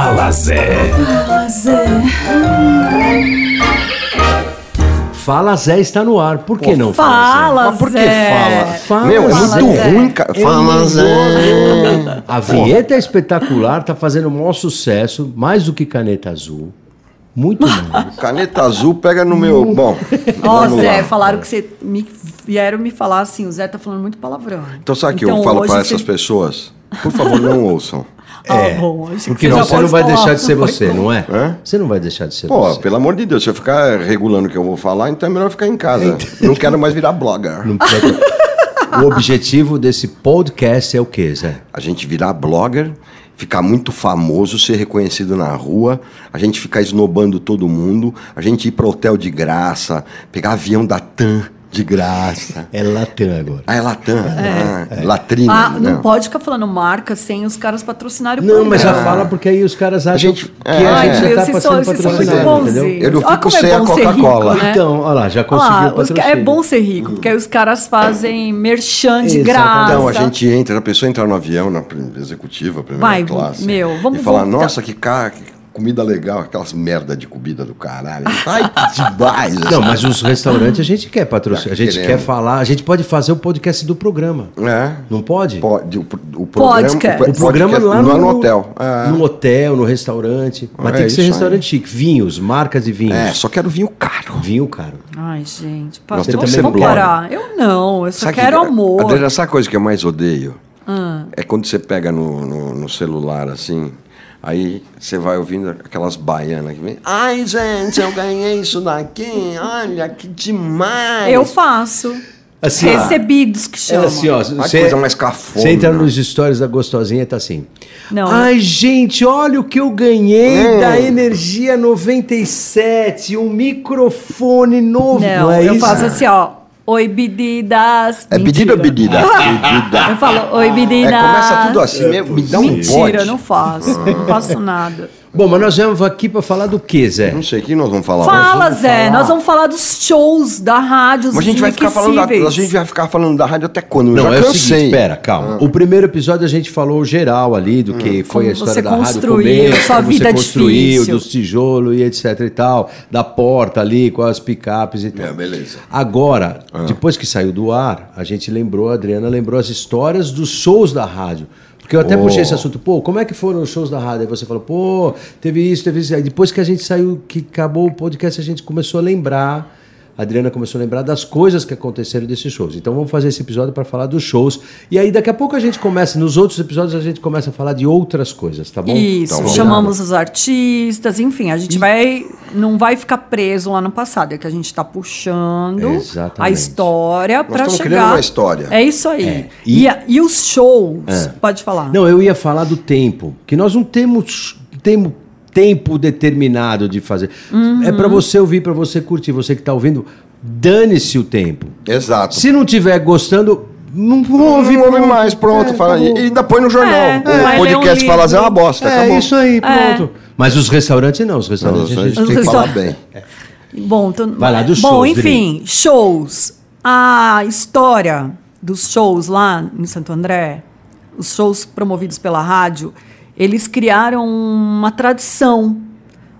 Fala Zé. Fala Zé está no ar. Por que não Fala, Mas por que Zé. fala? Fala, Meu, é Fala, muito Zé. ruim, cara. Fala, Zé. A vinheta é espetacular, tá fazendo o maior sucesso, mais do que caneta azul. Muito mais. Caneta azul pega no meu. Bom. Ó, vamos Zé, lá. falaram que você me vieram me falar assim, o Zé tá falando muito palavrão. Então, sabe o que Então, eu falo hoje para você- essas pessoas? Por favor, não ouçam. Ah, bom, acho que Porque você não vai falar. deixar de ser você, não é? Hã? Você não vai deixar de ser Pô, você. pelo amor de Deus, se eu ficar regulando o que eu vou falar, então é melhor ficar em casa. Não quero mais virar blogger. Não O objetivo desse podcast é o quê, Zé? A gente virar blogger, ficar muito famoso, ser reconhecido na rua, a gente ficar esnobando todo mundo, a gente ir pro hotel de graça, pegar avião da TAM de graça. É Latam agora. Ah, é Latam. Ah, Latrina. Ah, não não. pode ficar falando marca sem os caras patrocinarem o Não, mas já fala porque aí os caras acham gente- que é. a Ai, gente meu, já tá vocês são, passando são muito patrocinado, entendeu? Eu não Olha fico como é sem a bom ser Coca-Cola. rico, né? Então, olha lá, já Olha conseguiu lá, patrocínio. é bom ser rico, porque aí os caras fazem merchan de Exatamente. graça. Então, a gente entra, a pessoa entra no avião, na executiva, primeira Vai, classe. meu, vamos E fala, voltar. nossa, que cara, que comida legal, aquelas merda de comida do caralho. Ai, que demais. Não, mas os restaurantes a gente quer patrocinar. A gente Queremos. quer falar, a gente pode fazer o podcast do programa. É. Não pode? Pode, o, o programa, Podcast. O programa podcast lá não no, é no hotel. É. No hotel, no restaurante. Mas É tem que ser restaurante chique. Vinhos, marcas de vinhos. É, só quero vinho caro. Vinho caro. Ai, gente, pa- Nós temos vamos que ser vamos blogger. parar. Eu não, eu só Sabe quero que- amor. Adriana, sabe a coisa que eu mais odeio? Ah. É quando você pega no, no, no celular assim, aí você vai ouvindo aquelas baianas que vem. Ai, gente, eu ganhei isso daqui, olha que demais. Eu faço. Assim. Recebidos que É chamam. assim, ó. Você, coisa mais cafona. você entra nos stories da gostosinha e tá assim. Não. Ai, gente, olha o que eu ganhei Hum. da Energia 97, um microfone novo. Não, é eu isso? faço assim, ó. Oi, bedidas. É pedido ou Mentira. pedida. Eu falo, oi, bedidas. É, começa tudo assim, me, me dá um Mentira, bote. eu não faço. Não faço nada. Bom, mas nós viemos aqui pra falar do que, Zé? Não sei, o que nós vamos falar Fala, hoje? Zé. Nós vamos falar dos shows da rádio. Mas a gente, vai ficar falando da, a gente vai ficar falando da rádio até quando? Eu Não, já é o cansei. seguinte, espera, calma. O primeiro episódio a gente falou geral ali do que foi Como a história você da rádio construiu, começo, sua como vida você construiu, difícil. dos tijolos e etc e tal, da porta ali com as picapes e tal. É, beleza. Agora, depois que saiu do ar, a gente lembrou, a Adriana lembrou as histórias dos shows da rádio. Porque eu até Oh. puxei esse assunto, pô, como é que foram os shows da rádio? Aí você falou, pô, teve isso, teve isso. Aí depois que a gente saiu, que acabou o podcast, a gente começou a lembrar, a Adriana começou a lembrar das coisas que aconteceram desses shows. Então vamos fazer esse episódio para falar dos shows. E aí daqui a pouco a gente começa, nos outros episódios a gente começa a falar de outras coisas, tá bom? Isso, Então, chamamos os artistas, enfim, a gente vai não vai ficar preso lá no passado, é que a gente está puxando Exatamente. a história para estamos chegar. criando uma história. É isso aí. É, E, e- a- e os shows, pode falar. Não, eu ia falar do tempo, que nós não temos, temos tempo determinado de fazer. Uhum. É para você ouvir, para você curtir, você que tá ouvindo, dane-se o tempo. Exato. Se não tiver gostando, não ouve, não ouve mais, pronto. É, fala, acabou. e ainda põe no jornal. É, o ler um podcast fala assim, é uma bosta. É acabou. isso aí, pronto. Mas os restaurantes não, os Não, restaurantes a a gente tem que falar bem. Bom, então, Vai lá, dos Bom, shows, enfim, shows. A história dos shows lá em Santo André, os shows promovidos pela rádio, eles criaram uma tradição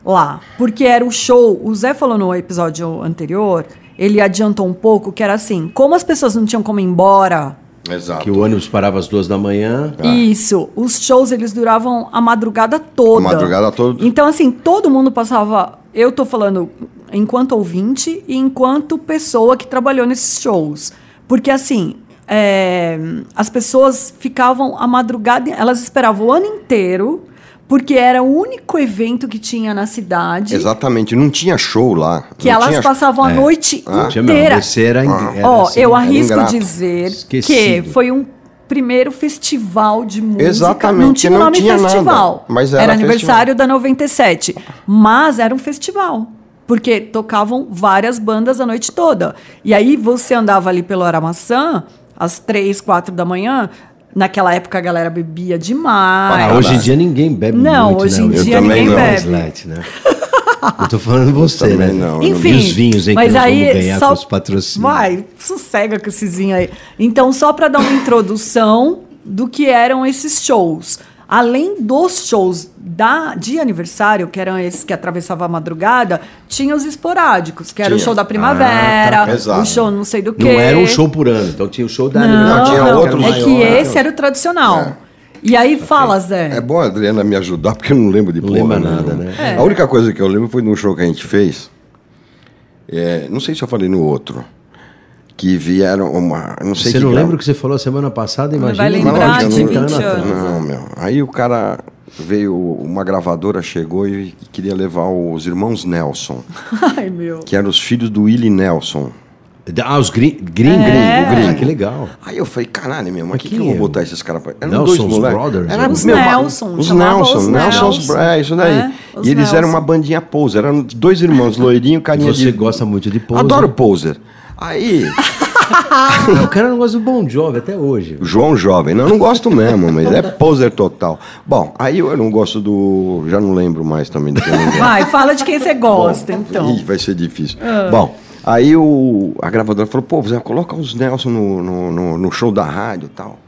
lá. Porque era o show, o Zé falou no episódio anterior, ele adiantou um pouco, que era assim, como as pessoas não tinham como ir embora Exato. Que o ônibus parava às duas da manhã. Isso. Os shows eles duravam a madrugada toda. A madrugada toda. Então, assim, todo mundo passava. Eu tô falando enquanto ouvinte e enquanto pessoa que trabalhou nesses shows. Porque, assim, é, as pessoas ficavam a madrugada. Elas esperavam o ano inteiro, porque era o único evento que tinha na cidade. Exatamente. Não tinha show lá. Que não elas tinha... passavam a noite Ah. Inteira. era, era Ó, assim, eu era arrisco dizer Esquecido. que foi um primeiro festival de música. Exatamente, Não tinha o não nome tinha nada, festival. mas era aniversário da 97. Mas era um festival. Porque tocavam várias bandas a noite toda. E aí você andava ali pelo Aramaçã, às três, quatro da manhã. Naquela época a galera bebia demais. Ah, hoje em dia ninguém bebe Não, muito, hoje né? em Eu dia também ninguém não. Bebe. light, né? Eu tô falando você, né? não, eu não- Enfim, E os vinhos, hein, que mas nós aí vamos ganhar só... com os patrocínios. Vai, sossega com esses vinhos aí. Então, só para dar uma introdução do que eram esses shows. Além dos shows da, de aniversário, que eram esses que atravessavam a madrugada, tinha os esporádicos, que era o Tinha. show da primavera, Ah, tá, exato. o show não sei do que. Não era um show por ano, então tinha o show da Não, Não, tinha não, outros é que maior. esse era o tradicional. E aí fala, Zé. É bom a Adriana me ajudar, porque eu não lembro de Não porra lembra nenhuma. nada, né? É. A única coisa que eu lembro foi num show que a gente fez. é, não sei se eu falei no outro. Que vieram uma. Não sei Você que não gra- lembra o que você falou semana passada? Não Imagina. vai lembrar de eu não- 20 anos. Não, meu. Aí o cara veio, uma gravadora chegou e queria levar os irmãos Nelson, Ai, meu. que eram os filhos do Willie Nelson. Ah, os gring, gringo, É. gringo, gringo. Que legal. Aí eu falei, caralho, meu, mas Mas que, que quem eu vou é? botar esses caras pra. Eram Nelson's dois moleques. Brothers, Era, né? Os meu, Nelson, Os Nelson, os Nelson's Nelson. Brothers, é isso daí. É, e eles eram Nelson. uma bandinha poser, eram dois irmãos, loirinho, carinha Você de... gosta muito de poser. Adoro poser. Aí, O cara não gosta do Bon Jovi até hoje. o João Jovem, não, eu não gosto mesmo, mas é poser total. Bom, aí eu não gosto do... Já não lembro mais também do que eu. Vai, fala de quem você gosta, então. Ih, vai ser difícil. Bom, aí o, a gravadora falou, pô, Zé, coloca os Nelson no, no, no- no show da rádio e tal.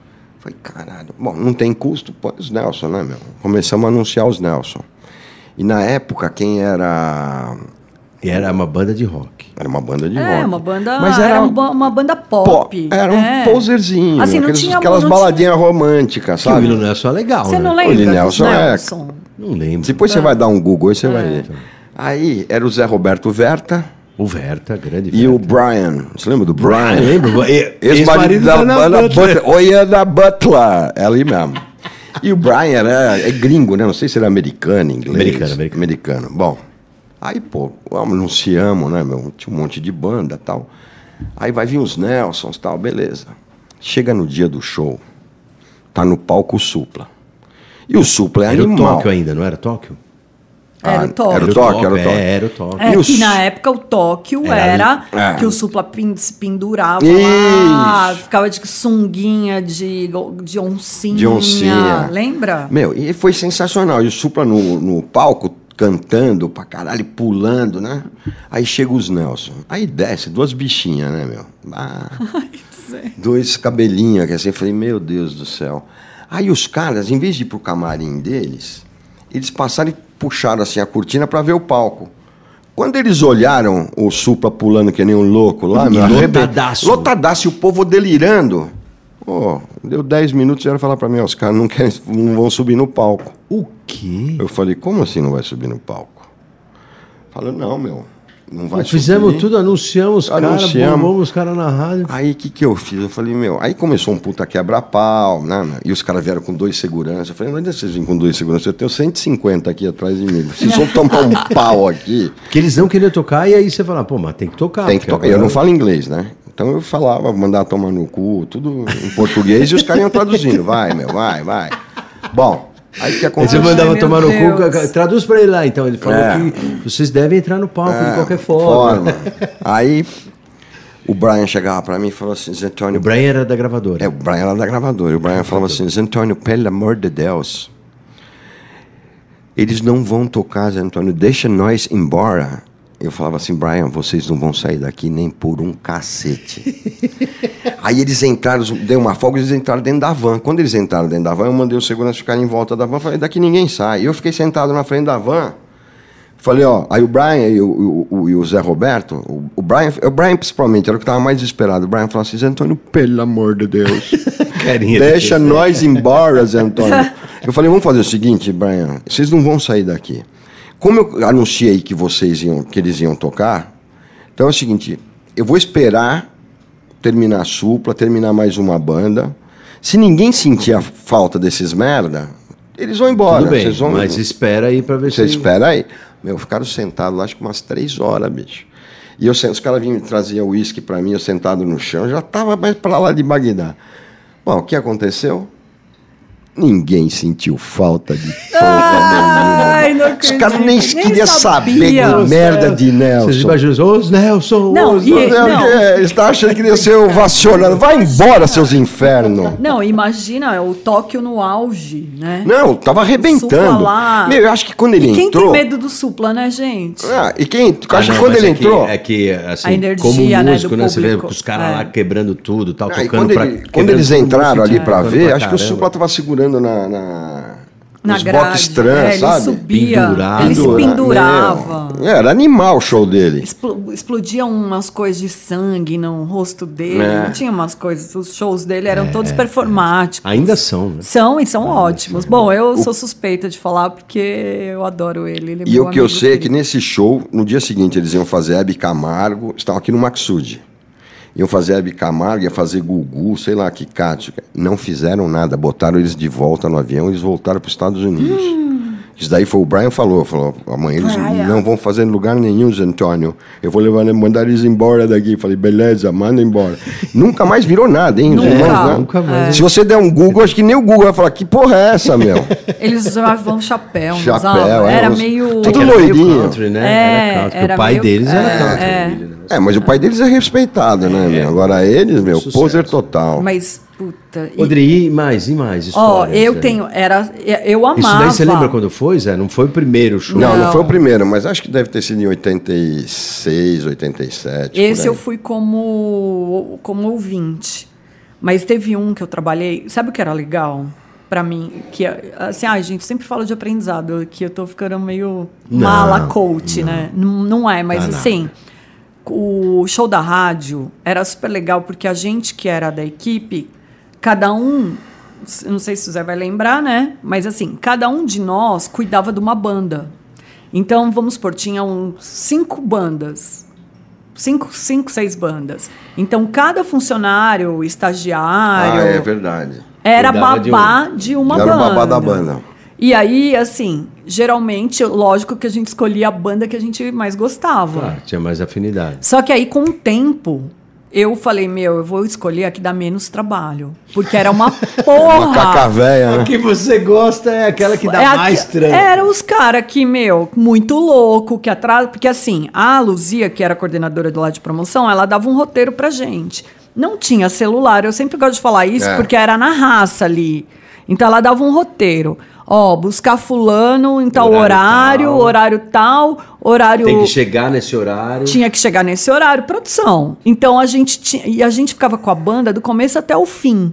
Falei, caralho. Bom, não tem custo, põe os Nelson, né, meu? Começamos a anunciar os Nelson. E na época, quem era... Era uma banda de rock. Era uma banda de rock. É, uma banda, Mas era, era uma, uma banda pop. Era um é. poserzinho. Assim, não aqueles- tinha aquelas não baladinhas românticas, Que o sabe? Nelson é legal, Você né? não O lembra? Willie dos Nelson é- Nelson? Não lembro. Depois É. você vai dar um Google e você vai ver. Aí era o Zé Roberto Verta O Verta, grande e o Verta. Brian. Você lembra do Brian? Eu lembro. Ex-marido da Ana Butler. Butler. Oi, Ana Butler. É ali mesmo. E o Brian era, é gringo, né? Não sei se era americano, inglês. Americano, americano. Americano. Bom, aí, pô, anunciamos, né, meu? Tinha um monte de banda e tal. Aí vai vir os Nelsons e tal, beleza. Chega no dia do show, tá no palco o Supla. E o Supla é Era o animal. Tóquio ainda, não era Tóquio? Era Ah, o Tóquio. Era o Tóquio, era o É, Tóquio. era o Tóquio. É E que na época o Tóquio Era era, É. que o Supla pin- se pendurava lá, Isso. ficava de sunguinha de, de oncinha. De oncinha. Lembra? Meu, e foi sensacional. E o Supla no, no palco, cantando pra caralho, pulando, né? Aí chega os Nelson. Aí desce, duas bichinhas, né, meu? Ah, dois cabelinhos, que assim, eu falei, meu Deus do céu. Aí os caras, em vez de ir pro camarim deles, eles passaram e puxaram assim a cortina pra ver o palco. Quando eles olharam o Supla pulando que nem um louco lá, meu, lotadaço. lotadaço, e o povo delirando. Pô, deu 10 minutos e vieram falar pra mim, ó, os caras não, querem, não vão subir no palco. O quê? Eu falei, como assim não vai subir no palco? Falou, não, meu, não vai Fizemos subir. tudo, anunciamos os caras, Anunciamos. bombamos os caras na rádio. Aí o que, que eu fiz? Eu falei, meu, aí começou um puta quebra-pau, né? E os caras vieram com dois seguranças. Eu falei, onde vocês vêm com dois seguranças? Eu tenho 150 aqui atrás de mim. Vocês vão tomar um pau aqui. Porque eles não queriam tocar, e aí você fala, pô, mas tem que tocar. Tem que tocar. Eu não falo inglês, né? Então eu falava, mandar tomar no cu, tudo em português, e os caras iam traduzindo. Vai, meu, vai, vai. Bom, aí o que aconteceu? você mandava Ai, tomar no cu, traduz pra ele lá. Então ele falou É. que vocês devem entrar no palco de É, qualquer forma. Aí o Brian chegava pra mim e falou assim, Zé O Antônio, Brian era da gravadora. É, o Brian era da gravadora. E o Brian falava assim: Zé Antônio, pelo amor de Deus, eles não vão tocar, Zé Antônio, deixa nós embora. Eu falava assim, Brian, vocês não vão sair daqui nem por um cacete. Aí eles entraram, deu uma folga, eles entraram dentro da van. Quando eles entraram dentro da van, eu mandei os seguranças ficarem em volta da van. Falei, daqui ninguém sai. E eu fiquei sentado na frente da van. Falei, ó, aí o Brian e o, o- o- e o Zé Roberto, o, o Brian, o Brian principalmente, era o que estava mais desesperado. O Brian falou assim, Zé Antônio, pelo amor de Deus. Deixa nós embora, Zé Antônio. Eu falei, vamos fazer o seguinte, Brian, vocês não vão sair daqui. Como eu anunciei que vocês iam, que eles iam tocar, então é o seguinte, eu vou esperar terminar a supla, terminar mais uma banda. Se ninguém sentir a falta desses merda, eles vão embora. Tudo bem, Vocês vão, mas espera aí pra ver você se... espera aí. Meu, ficaram sentados lá, acho que umas três horas, bicho. E eu, os caras vinham trazer uísque pra mim, eu sentado no chão, já tava mais pra lá de Bagdá. Bom, o que aconteceu? Ninguém sentiu falta de porra nenhuma. Ai, não Os caras nem. Nem queriam saber que merda de Vocês Nelson. imaginam, os Nelson, Não, os e- Nelson. Não, é, Eles estavam achando que ia ser ovacionado. Vai embora, seus infernos. Não, imagina o Tóquio no auge, né? Não, tava arrebentando. lá. Meu, eu acho que quando ele e quem entrou. tem medo do Supla, né, gente? Ah, e quem. Ah, acho que quando mas ele é que- entrou. é que, assim, A energia, como né, músico, do né, você vê os caras É. lá quebrando tudo, tal, Ah, e tocando quando, pra, ele- quando eles entraram ali pra ver, acho que o. Supla tava segurando na, na, na Os grade. box trans, é, ele sabe? subia, Pendurado. ele se Pendura- pendurava. Meu, Era animal o show dele. Explo- Explodiam umas coisas de sangue no rosto dele. É. Não tinha umas coisas. Os shows dele eram todos performáticos. Ainda são, né? São e são ótimos. Bom, eu sou suspeita de falar porque eu adoro ele. ele é E o que eu sei é que nesse show, no dia seguinte, eles iam fazer Hebe Camargo, estavam aqui no Maxud. Iam fazer Hebe Camargo, ia fazer Gugu, sei lá, que Cátia. Não fizeram nada, botaram eles de volta no avião, eles voltaram para os Estados Unidos. Isso daí foi o Brian falou, falou, amanhã eles Brian. não vão fazer em lugar nenhum, Zé Antônio. Eu vou levar, mandar eles embora daqui. Falei, beleza, manda embora. nunca mais virou nada, hein? os Nunca. irmãos, né? Nunca mais. Se você der um Google, acho que nem o Google vai falar, que porra é essa, meu? Eles usavam chapéu, não Chapéu, usavam? é, Era meio. Tudo Era meio loirinho. country, né? É, era country. era o pai meio- deles era é, country. é. É, mas o pai deles é respeitado, né, meu? Agora eles, meu, Sucesso. poser total. Mas, puta. e- Rodrigo, e mais, e mais Ó, histórias? eu né? tenho. Era, eu amava. Isso daí você lembra quando foi, Zé? Não foi o primeiro show? Não, não, Não. foi o primeiro, mas acho que deve ter sido em 86, 87. Esse eu fui como, como ouvinte. Mas teve um que eu trabalhei. Sabe o que era legal? Pra mim, que assim, ai, gente, sempre falo de aprendizado, que eu tô ficando meio Não, mala coach, né? Não, não é, mas Tá assim, o show da rádio era super legal porque a gente que era da equipe, cada um, não sei se o Zé vai lembrar, né? Mas assim, cada um de nós cuidava de uma banda. Então, vamos supor, tinham cinco bandas. Cinco, cinco, seis bandas. Então, cada funcionário, estagiário, Ah, é verdade. era Cuidava de babá de, uma Era o banda. babá da banda. E aí, assim, geralmente, lógico que a gente escolhia a banda que a gente mais gostava. Claro, tinha mais afinidade. Só que aí, com o tempo, eu falei, meu, eu vou escolher a que dá menos trabalho. Porque era uma porra. Uma caca véia, A né? que você gosta é aquela que dá É mais que- trampo. Eram os caras que, meu, muito louco, que atrás. Porque assim, a Luzia, que era coordenadora do lado de promoção, ela dava um roteiro pra gente. Não tinha celular, eu sempre gosto de falar isso, É. porque era na raça ali. Então ela dava um roteiro. Ó, buscar fulano em tal Horário horário, tal. horário tal, horário. Tem que chegar nesse horário. Tinha que chegar nesse horário, produção. Então a gente tinha, e a gente ficava com a banda do começo até o fim.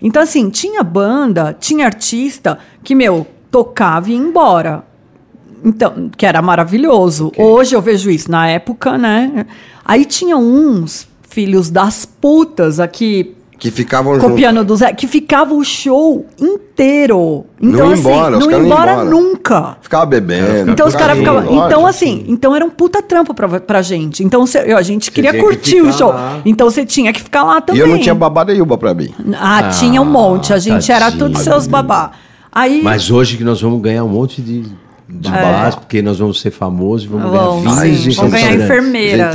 Então assim, tinha banda, tinha artista que meu tocava e ia embora. Então, que era maravilhoso. Hoje eu vejo isso, na época, né? Aí tinha uns filhos das putas aqui Que ficavam copiando do Zé, que ficava o show inteiro. Então, Não ia assim, embora, os não ia embora, embora. nunca. Ficava bebendo. Então os caras ficava- ficavam. Então, assim, então era um puta trampo pra, pra gente. Então cê- a gente queria tinha que curtir o show. lá. Então você tinha que ficar lá E também. eu não tinha babada Ilba pra mim. Ah, Ah, tinha um monte. A gente era tadinho. todos seus babá. Aí. Mas hoje que nós vamos ganhar um monte de, de babás, porque nós vamos ser famosos e vamos Vamos, ganhar sim, vinhos de vamos ganhar enfermeiras.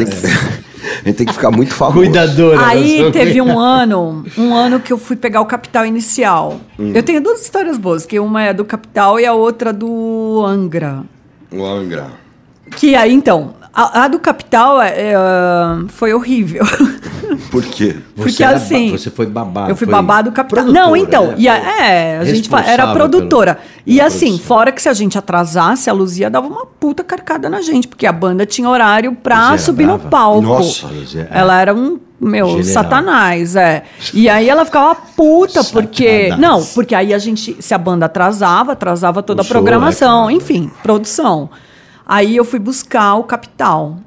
Tem que, a gente tem que ficar muito famoso. Cuidadora. Aí teve um ano, um ano que eu fui pegar o capital inicial. Hum. Eu tenho duas histórias boas, que uma é do capital e a outra do Angra. O Angra. Que aí, então, a, a do capital é, é, foi horrível. Por quê? Você Porque assim. ba- você foi babado. Eu fui foi babado do capital. Não, então. né? E a, é, a gente era produtora. pelo- e assim, produção. fora que se a gente atrasasse, a Luzia dava uma puta carcada na gente, porque a banda tinha horário pra subir brava? no palco. Nossa, Luzia, é. Ela era um. Meu, General. satanás, é. E aí ela ficava puta, porque. Satanás. Não, porque aí a gente. Se a banda atrasava, atrasava toda O a show, programação, né, cara? enfim, produção. Aí eu fui buscar o Capital.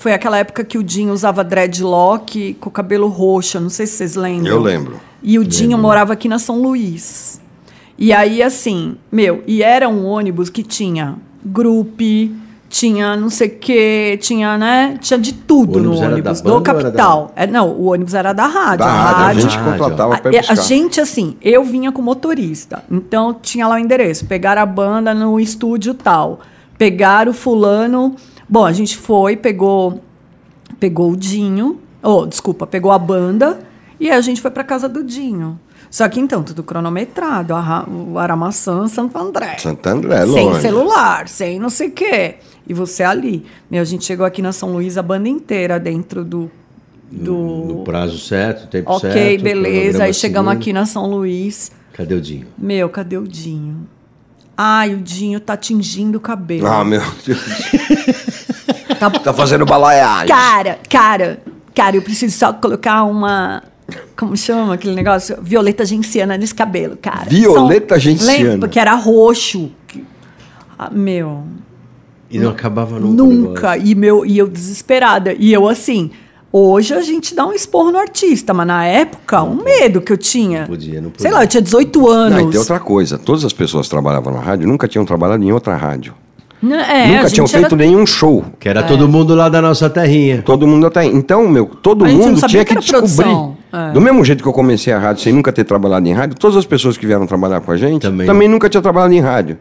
Foi aquela época que o Dinho usava dreadlock com o cabelo roxo, não sei se vocês lembram. Eu lembro. E o Dinho morava aqui na São Luís. E aí, assim, meu, e era um ônibus que tinha grupo, tinha não sei o quê, tinha, né? Tinha de tudo O no ônibus era ônibus, da banda do ou era capital. É, não, o ônibus era da rádio. Da a rádio, a rádio- gente rádio. contratava pra a, ir a buscar. gente, assim, eu vinha com motorista. Então, tinha lá o endereço. Pegaram a banda no estúdio tal. Pegaram o fulano. Bom, a gente foi, pegou, pegou o Dinho. Oh, desculpa, pegou a banda. E aí a gente foi pra casa do Dinho. Só que então, tudo cronometrado. O Aramaçã, Santo André. Santo André, sem longe. celular, sem não sei o quê. E você ali. Meu, a gente chegou aqui na São Luís, a banda inteira dentro do. do... No prazo certo, tempo Ok, certo. beleza. cronograma Aí chegamos seguindo. aqui na São Luís. Cadê o Dinho? Meu, cadê o Dinho? Ai, o Dinho tá tingindo o cabelo. Ah, meu Deus. Tá- Tá fazendo balaiagem. Cara, cara, cara, eu preciso só colocar uma, Como chama aquele negócio? Violeta genciana nesse cabelo, cara. Violeta São- genciana. Lembra que era roxo. Ah, meu, E não acabava nunca. nunca. E, meu, e eu desesperada. E eu assim, hoje a gente dá um esporro no artista, mas na época, um medo que eu tinha. podia, não Sei podia. lá, eu tinha 18 anos. Não, e tem outra coisa. Todas as pessoas que trabalhavam na rádio nunca tinham trabalhado em outra rádio. Não, é, nunca tinham gente era- feito nenhum show. Que era todo mundo lá da nossa terrinha. Todo mundo até. Então, meu, todo A não mundo tinha que que, descobrir. É. Do mesmo jeito que eu comecei a rádio sem nunca ter trabalhado em rádio, todas as pessoas que vieram trabalhar com a gente Também. também, nunca tinham trabalhado em rádio.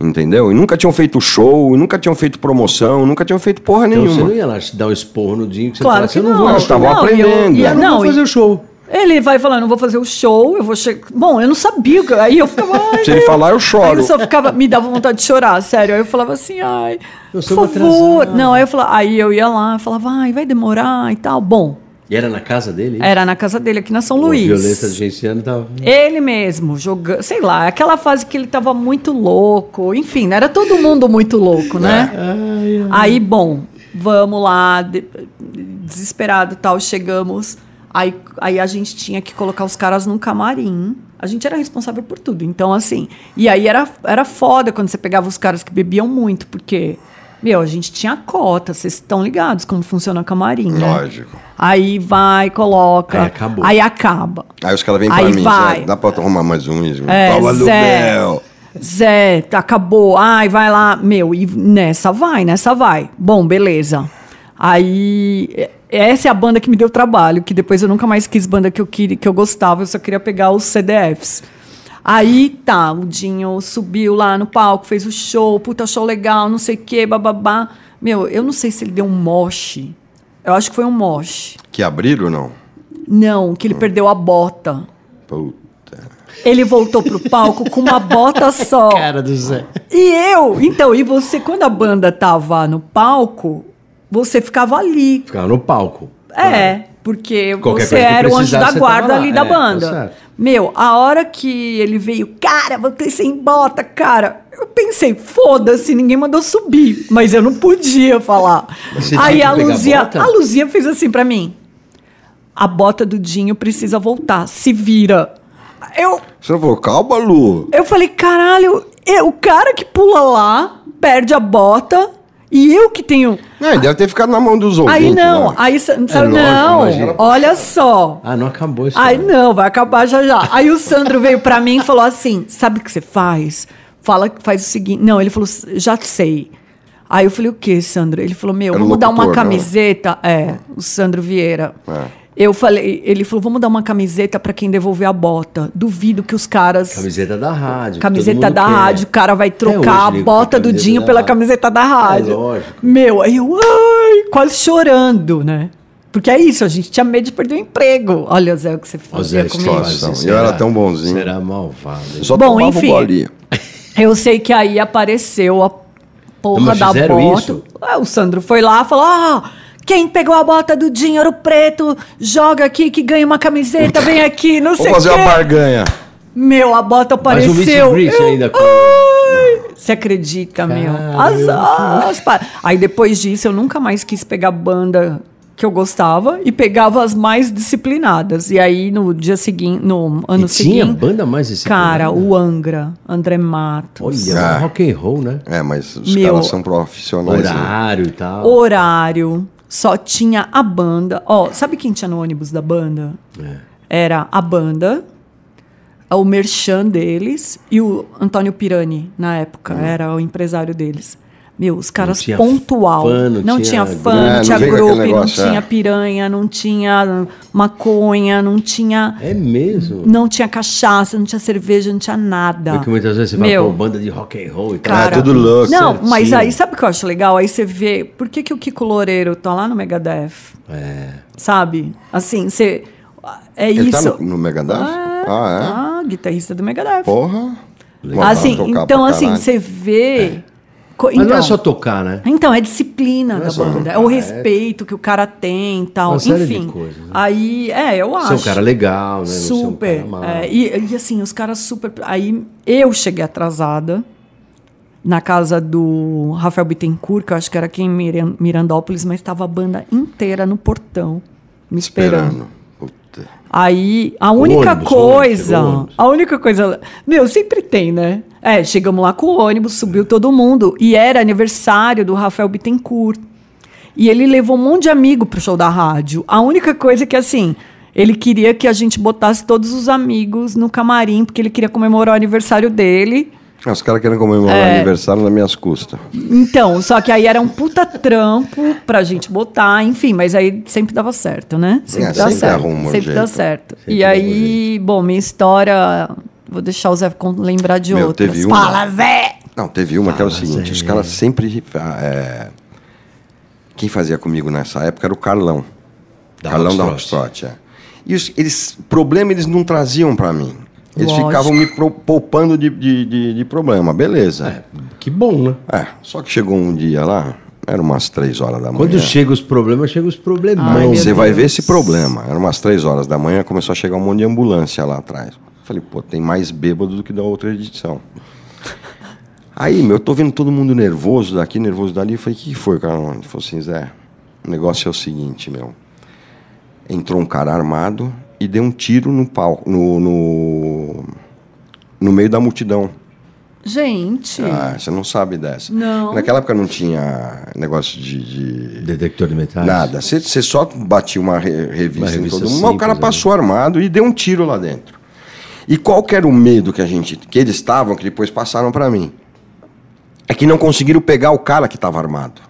Entendeu? E nunca tinham feito show, nunca tinham feito promoção, nunca tinham feito porra Então você nenhuma. não ia lá dar um esporro no Dinho que você Claro falasse, que eu não não. vou. Nós estavam Não, eu- aprendendo. e eu Eu não, não, vou fazer o show. Ele vai falando, eu vou fazer o show, eu vou chegar. Bom, eu não sabia. Aí eu ficava. ai, Se ele falar, eu Aí choro. eu só ficava, me dava vontade de chorar, sério. Aí eu falava assim, ai, Eu por sou favor. atrasado. Não, aí eu, falava, aí eu ia lá, falava, ai, vai demorar e tal. Bom, E era na casa dele? era na casa dele, aqui na São O Luís. Violeta Genciano tava... Ele mesmo, jogando, sei lá, aquela fase que ele tava muito louco, enfim, era todo mundo muito louco, né? Aí, bom, vamos lá, de- desesperado e tal, chegamos. Aí, aí a gente tinha que colocar os caras num camarim. A gente era responsável por tudo. Então, assim. E aí era, era foda quando você pegava os caras que bebiam muito, porque, meu, a gente tinha cota, vocês estão ligados como funciona o camarim, né? Lógico. Aí vai, coloca. Aí acabou. Aí acaba. Aí os caras vêm pra Aí mim, vai. Zé, dá pra arrumar mais um? É, Toma Zé. aluguel. Zé, acabou. Ai, vai lá. Meu, e nessa vai, nessa vai. Bom, beleza. Aí, é- essa é a banda que me deu trabalho, que depois eu nunca mais quis banda que eu, queria, que eu gostava, eu só queria pegar os CDFs. Aí, tá, o Dinho subiu lá no palco, fez o show, puta show legal, não sei o quê, bababá. Meu, eu não sei se ele deu um moche. Eu acho que foi um moche. Que abriram ou não? Não, que ele perdeu a bota. Puta. Ele voltou pro palco com uma bota só. Cara do Zé. E eu, então, e você, quando a banda tava no palco, você ficava ali. Ficava no palco. É, porque Qualquer você era o anjo da você guarda ali da É, tá banda. certo. Meu, a hora que ele veio, cara, voltei sem bota, cara. Eu pensei, foda-se, ninguém mandou subir. Mas eu não podia falar. Você Aí a a Luzia, bota? a Luzia fez assim pra mim. A bota do Dinho precisa voltar, se vira. Eu, Você falou, calma, Lu. eu falei, caralho, eu- o cara que pula lá, perde a bota, e eu que tenho. Não, ele deve ter ficado na mão dos ouvintes. Aí não, né? aí sa- lógico, não, imagina. olha só. Ah, não acabou isso. Aí não, vai acabar já já. Aí o Sandro veio pra mim e falou assim: sabe o que você faz? Fala que faz o seguinte. Não, ele falou, já sei. Aí eu falei, o que, Sandro? Ele falou, meu, Era vamos dar uma né? camiseta. É, o Sandro Vieira. É. Eu falei, ele falou, vamos dar uma camiseta pra quem devolver a bota. Duvido que os caras. Camiseta da rádio. Camiseta da quer. rádio, o cara vai trocar hoje, a bota do Dinho pela rádio. camiseta da rádio. É lógico. Meu, aí eu, ai, quase chorando, né? Porque é isso, a gente tinha medo de perder o emprego. Olha, Zé, o que você fazia que comigo. situação. Eu era tão bonzinho. Será malvado. Eu só Bom, tomava enfim. bolinha. Eu sei que aí apareceu a porra Mas da bota. isso? Ah, o Sandro foi lá e falou: ah, quem pegou a bota do dinheiro preto, joga aqui que ganha uma camiseta, vem aqui, não sei o Vamos fazer quê. uma barganha. Meu, a bota Mas o apareceu. greet Eu- ainda com- Ai, Você acredita, meu? As, as pa- Aí depois disso eu nunca mais quis pegar banda que eu gostava e pegava as mais disciplinadas. E aí no dia seguinte, no ano E tinha seguinte, banda mais esse cara, o Angra, André Matos. Olha, Ah. rock and roll, né? É, mas os Meu, caras são profissionais. né? Horário e tal. Horário, só tinha a banda. Ó, sabe quem tinha no ônibus da banda? É. Era a banda, o merchan deles e o Antônio Pirani, na época, era o empresário deles. Meu, os caras tinha pontual. fã, não não tinha fã, É, não não tinha grupo, não tinha é. piranha, não tinha maconha, não tinha. É mesmo? Não tinha cachaça, não tinha cerveja, não tinha nada. Porque muitas vezes você Meu. fala, pô, banda de rock and roll e tal. Cara, É, tudo louco. Não, certinho. mas aí sabe o que eu acho legal? Aí você vê, por que, que o Kiko Loureiro tá lá no Megadeth? É. Sabe? Assim, você. É Ele isso. tá no, no Megadeth? Ah, Ah, tá, guitarrista do Megadeth. é? Porra. Legal. assim, Tocar então assim, caralho. você vê. co- Mas então, não é só tocar, né? então, é disciplina Não é da banda, tocar, é o é- respeito que o cara tem e tal. Uma Enfim. coisas, né? Aí, é, eu acho. Ser um cara legal, né? Um Super. mal. é, e, e, assim, os caras super. Aí eu cheguei atrasada na casa do Rafael Bittencourt, que eu acho que era aqui em Miran- Mirandópolis, mas estava a banda inteira no portão, me esperando. Esperando. Aí, a única ônibus, coisa. ônibus. A única coisa. Meu, sempre tem, né? É, chegamos lá com o ônibus, subiu todo mundo. E era aniversário do Rafael Bittencourt. E ele levou um monte de amigo pro show da rádio. A única coisa é que, assim, ele queria que a gente botasse todos os amigos no camarim, porque ele queria comemorar o aniversário dele. Ah, Os caras querem comemorar É. aniversário nas minhas custas. Então, só que aí era um puta trampo pra gente botar, enfim, mas aí sempre dava certo, né? Sempre É, dá sempre certo. arruma um sempre dá certo. Sempre e dá um aí, bom, minha história. Vou deixar o Zé lembrar de Meu, outras. teve uma- Fala, Zé! Não, teve uma que era o Fala, seguinte, Zé. os caras sempre. ah, é, quem fazia comigo nessa época era o Carlão. Da Carlão da. Rockstrot, é. E os, eles, problema eles não traziam pra mim. Eles Lógico. ficavam me poupando de, de, de- de problema, beleza. É, que bom, né? É, só que chegou um dia lá, era umas três horas da manhã. Quando chega os problemas, chega os. Ai, meu Você vai Deus. ver esse problema. Era umas três horas da manhã, começou a chegar um monte de ambulância lá atrás. Falei, pô, tem mais bêbado do que da outra edição. Aí, meu, eu tô vendo todo mundo nervoso daqui, nervoso dali. Eu falei, o que que foi, cara? Ele falou assim, Zé, o negócio é o seguinte, meu. Entrou um cara armado e deu um tiro no pau, no, no, no meio da multidão. Gente. Ah, você não sabe dessa. Não. Naquela época não tinha negócio de- de Detector de metais. Nada. Você você só batia uma re- revista, Uma em revista todo mundo, mas o cara né? passou armado e deu um tiro lá dentro. E qual que era o medo que a gente, que eles estavam, que depois passaram para mim? É que não conseguiram pegar o cara que estava armado.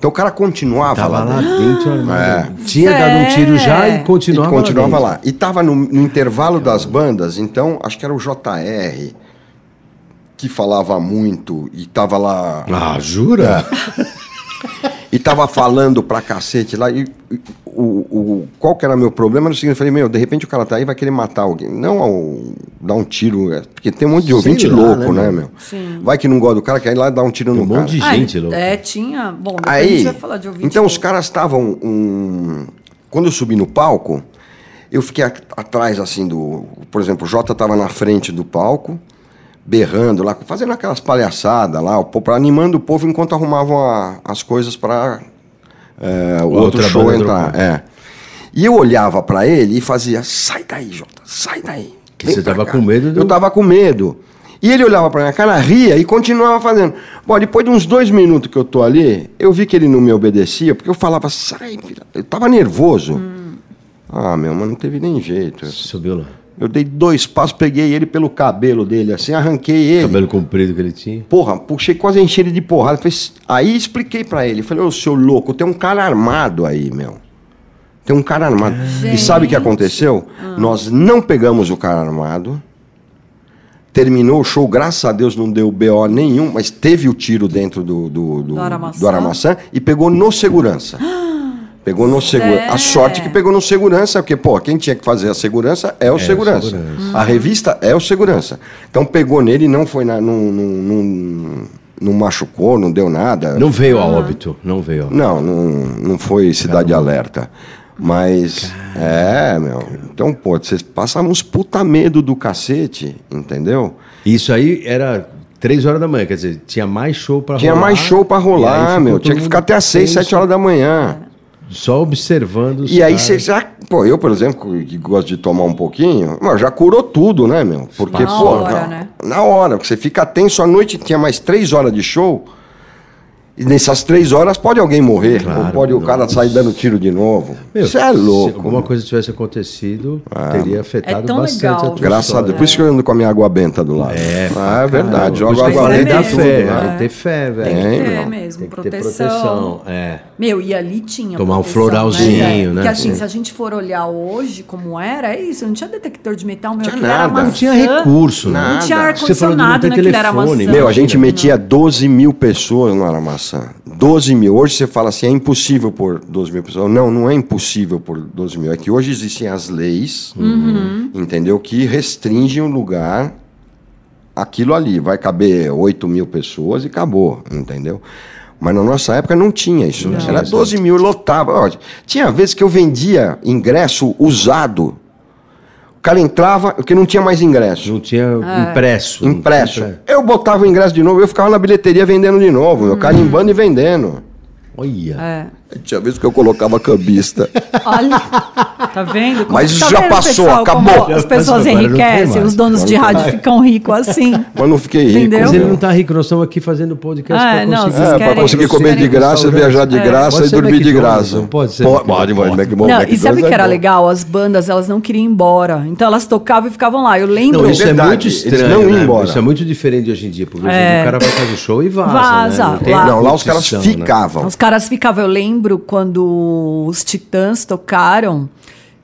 Então o cara continuava Tava lá lá dentro. dentro, armado. É. Tinha dado um tiro já e continuava, e continuava lá. lá. E tava no, no intervalo das bandas, então acho que era o JR que falava muito e tava lá. Ah, jura? E tava falando pra cacete lá. E, e o, o, qual que era meu problema? Era o seguinte: eu falei, meu, de repente o cara tá aí e vai querer matar alguém. Não ao, dar um tiro. é, Porque tem um monte de Sei ouvinte lá, louco, né, né, meu? Sim. Vai que não gosta do cara, quer ir lá e dar um tiro Tem no um cara. monte de Ah, gente louca. É, tinha. Bom, depois a Aí, gente vai falar de ouvinte. então os louco. caras estavam. Um... Quando eu subi no palco, eu fiquei a- atrás assim do. Por exemplo, o Jota estava na frente do palco, berrando lá, fazendo aquelas palhaçadas lá, o povo- animando o povo enquanto arrumavam a- as coisas para o Outra outro show entrar. É. E eu olhava para ele e fazia: sai daí, Jota, sai daí. Que você tava cá." com medo do- Eu tava com medo. E ele olhava pra minha cara, ria e continuava fazendo. Bom, depois de uns dois minutos que eu tô ali, eu vi que ele não me obedecia, porque eu falava, sai, filha. Eu tava nervoso. Ah, meu, mas não teve nem jeito. Subiu lá. Eu dei dois passos, peguei ele pelo cabelo dele, assim, arranquei ele. Cabelo comprido que ele tinha. Porra, puxei quase encher ele de porrada. Falei, Aí expliquei pra ele. Falei, ô seu louco, tem um cara armado aí, meu. Tem um cara armado. E sabe o que Gente. aconteceu? Nós não pegamos o cara armado. Terminou o show, graças a Deus não deu BO nenhum, mas teve o tiro dentro do, do, do, Do Aramaçã? do Aramaçã e pegou no segurança. Pegou no segurança. A sorte que pegou no segurança, porque, pô, quem tinha que fazer a segurança é o o segurança. segurança. A revista é o segurança. Então pegou nele e não foi na, não, não, não, não machucou, não deu nada. Não veio a óbito. Não veio a óbito. Não, não, não foi cidade alerta. Mas, é, meu. Então, pô, vocês passaram uns puta medo do cacete, entendeu? Isso aí era três horas da manhã, quer dizer, tinha mais show pra Tinha rolar. mais show pra rolar, meu. Tinha que ficar até às seis, sete horas da manhã. Só observando os E aí caras. você já. Pô, eu, por exemplo, que gosto de tomar um pouquinho, mas já curou tudo, né, meu? Porque, Na pô. hora, na, né? na hora, porque você fica tenso à noite, tinha mais três horas de show. E nessas três horas pode alguém morrer, Claro, ou pode o cara nossa. sair dando tiro de novo. Meu, Isso é Se louco. alguma coisa tivesse acontecido, teria afetado É tão bastante legal. a tua Graças a. Deus. Por isso que eu ando com a minha água benta do lado. É, ah, é verdade. Mas água é benta dá em mesmo, tudo. fé, né? tem que ter fé, velho. Tem, É mesmo, Tem que ter proteção. proteção. É. Meu, e ali tinha. Tomar um proteção, floralzinho, né? Porque assim, Sim. se a gente for olhar hoje como era, é isso. Não tinha detector de metal, meu. Tinha aquilo era nada. Não tinha maçã, recurso, né? Não tinha Nada. Você falou de não ar-condicionado, ter né? Aquilo era telefone, maçã. Meu, a gente metia 12 mil pessoas no Aramaçã. 12 mil. Hoje você fala assim, é impossível por 12 mil pessoas. Não, não é impossível por 12 mil. É que hoje existem as leis, Uhum. entendeu? Que restringem o lugar aquilo ali. Vai caber 8 mil pessoas e acabou, entendeu? Mas na nossa época não tinha isso. Não Era tinha, 12 mil, lotava. Tinha vezes que eu vendia ingresso usado. O cara entrava, porque não tinha mais ingresso. Não tinha É. impresso. Impresso. tinha Eu botava o ingresso de novo, eu ficava na bilheteria vendendo de novo, Uhum. eu carimbando e vendendo. Olha. É. Tinha vezes que eu colocava cambista. Olha, tá vendo? Como- Mas tá já vendo, passou, pessoal, acabou. como As pessoas não enriquecem, mais. os donos de não rádio ficam ricos assim. Mas não fiquei rico. Entendeu? Mas ele não tá rico, nós estamos aqui fazendo podcast Ah, pra não, conseguir. vocês É, querem- pra conseguir comer de graça, viajar de É. graça Pode e dormir de graça. não pode ser Pode, pode, pode. McDonald's, Não, e sabe o que era é bom. legal? As bandas, elas não queriam ir embora. Então elas tocavam e ficavam lá. Eu lembro. Não, isso é muito estranho. não né? embora. Isso é muito diferente de hoje em dia. Porque hoje em É. dia o cara vai fazer show e vaza. Vaza, né? lá- Não, lá os caras né? ficavam. Os caras ficavam, eu lembro quando os Titãs tocaram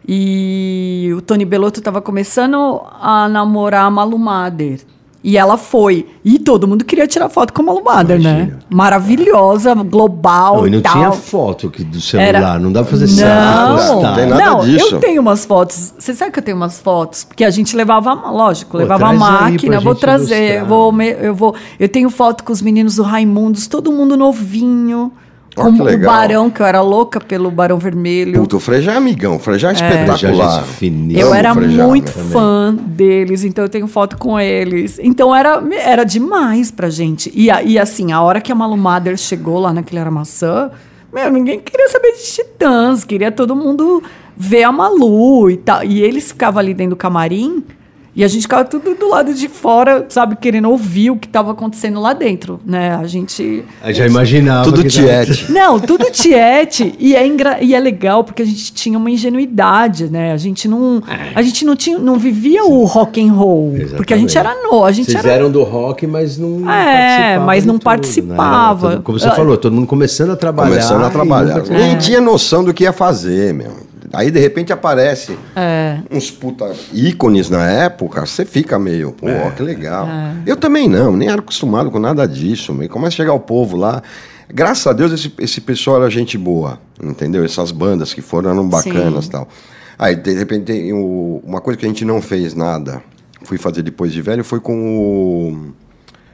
e o Tony Bellotto estava começando a namorar a Malu Mader. E ela foi. E todo mundo queria tirar foto com a Malu Mader, né? Maravilhosa, global Não, e não tal. tinha foto que do celular, Era- não dá pra fazer não, selfie. Não tem nada não, disso. eu tenho umas fotos. Você sabe que eu tenho umas fotos? Porque a gente levava, lógico, Pô, levava a máquina, vou trazer, ilustrar. vou, me- eu vou. Eu tenho foto com os meninos do Raimundos, todo mundo novinho. Ó, como o. Barão, que eu era louca pelo Barão Vermelho. Puta, o Frejá é amigão, o Frejá é Já, espetacular. gente finíssima. eu era Frejá, muito né? fã deles, então eu tenho foto com eles. Então era, era demais pra gente. E, a- e assim, a hora que a Malu Mader chegou lá naquele Aramaçã, meu, ninguém queria saber de Titãs, queria todo mundo ver a Malu e tal. E eles ficavam ali dentro do camarim. E a gente ficava tudo do lado de fora, sabe, querendo ouvir o que estava acontecendo lá dentro, né? A gente Eu já imaginava. Tudo tiete. não, tudo tiete. E é, engra... e é legal porque a gente tinha uma ingenuidade, né? A gente não, a gente não, tinha, não vivia o rock and roll. Porque a gente era no, a gente Vocês era. eram do rock, mas não É, participava mas não tudo, participava. Né? Como você Eu- falou, todo mundo começando a trabalhar. Começando a e trabalhar. Nem tinha noção do que ia fazer, meu. Aí, de repente, aparece É. uns puta ícones na época, você fica meio, pô, É. que legal. Eu também não, nem era acostumado com nada disso. meu. Começa a chegar o povo lá. Graças a Deus, esse, esse pessoal era gente boa, entendeu? Essas bandas que foram eram bacanas e Sim. tal. Aí, de repente, tem o- uma coisa que a gente não fez nada, fui fazer depois de velho, foi com o.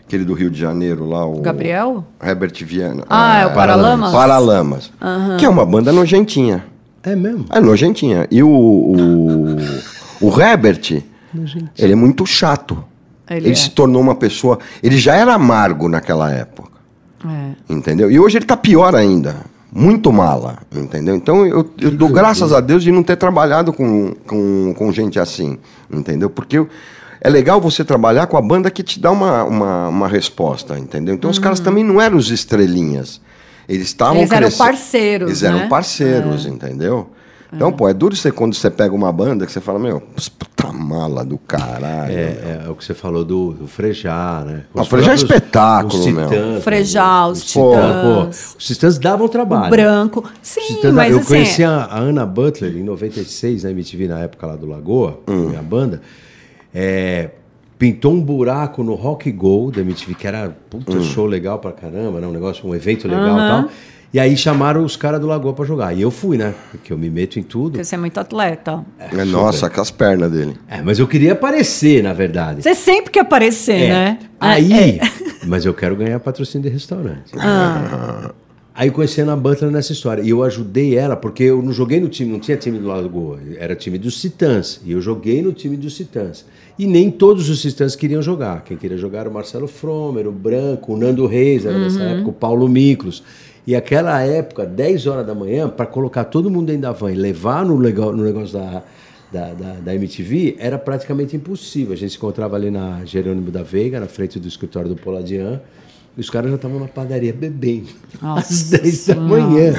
Aquele do Rio de Janeiro lá, o. Gabriel? Herbert Viana. Ah, é o Paralamas? Paralamas. Que é uma banda nojentinha. É mesmo? É nojentinha. E o, o, o Herbert, ele é muito chato. Ele Ele, é. se tornou uma pessoa. Ele já era amargo naquela época. É. Entendeu? E hoje ele tá pior ainda. Muito mala, entendeu? Então eu, eu dou graças a Deus de não ter trabalhado com, com, com gente assim, entendeu? Porque eu- é legal você trabalhar com a banda que te dá uma, uma, uma resposta, entendeu? Então os caras também não eram os estrelinhas. Eles estavam. Eles eram crescendo- parceiros, Eles eram né? parceiros, entendeu? Então, pô, é duro você quando você pega uma banda que você fala, meu, puta mala do caralho. meu. É, é o que você falou do, do Frejá, né? Ah, o Frejá é espetáculo, os meu. Titãs, Frejá, os Titãs, pô, os Titãs davam trabalho. O branco. Sim, Titãs, mas eu assim. conheci a, a Ana Butler em 96 na MTV, na época lá do Lagoa, Hum. minha banda. É, pintou um buraco no Rock Go da MTV, que era puta Hum. show legal pra caramba, né? um negócio, um evento legal e tal. E aí chamaram os caras do Lagoa pra jogar. E eu fui, né? Porque eu me meto em tudo. Porque você é muito atleta. É, nossa, com as pernas dele. É, mas eu queria aparecer, na verdade. Você sempre quer aparecer, É. né? Aí, É. mas eu quero ganhar patrocínio de restaurante. Ah. Aí eu conheci a Ana Butler nessa história. E eu ajudei ela, porque eu não joguei no time, não tinha time do Lagoa, era time dos Titãs. E eu joguei no time dos Titãs. E nem todos os Titãs queriam jogar. Quem queria jogar era o Marcelo Fromer, o Branco, o Nando Reis, era nessa época, o Paulo Miklos. E aquela época, 10 horas da manhã, para colocar todo mundo dentro da van e levar no, legal, no negócio da, da, da, da MTV, era praticamente impossível. A gente se encontrava ali na Jerônimo da Veiga, na frente do escritório do Poladian. Os caras já estavam na padaria bebendo. Nossa às 10 da manhã.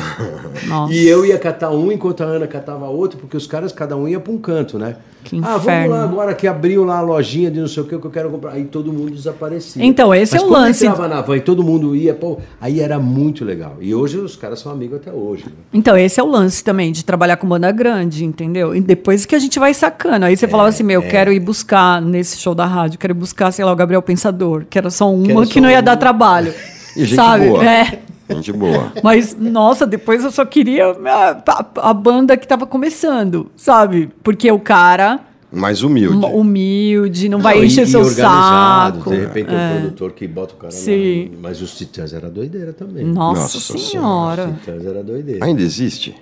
Nossa. E eu ia catar um enquanto a Ana catava outro, porque os caras, cada um ia para um canto, né? Que ah, vamos inferno. lá agora que abriu lá a lojinha de não sei o que que eu quero comprar. Aí todo mundo desaparecia. Então, esse Mas é o quando lance. entrava na van e todo mundo ia, pô, aí era muito legal. E hoje os caras são amigos até hoje. né? Então, esse é o lance também, de trabalhar com banda grande, entendeu? E depois que a gente vai sacando. Aí você falava assim, meu, eu quero ir buscar nesse show da rádio, quero ir buscar, sei lá, o Gabriel Pensador, que era só uma que só não ia dar trabalho. E gente sabe? boa. É. Gente boa. Mas, nossa, depois eu só queria a, a- a banda que tava começando, sabe? Porque o cara, Mais humilde. um- humilde, não vai Não, e- encher e seu organizado, saco. De repente um É. produtor que bota o cara Sim. lá. Mas os Titãs era doideira também. Nossa, Nossa senhora. Os Titãs era doideira. Ainda existe?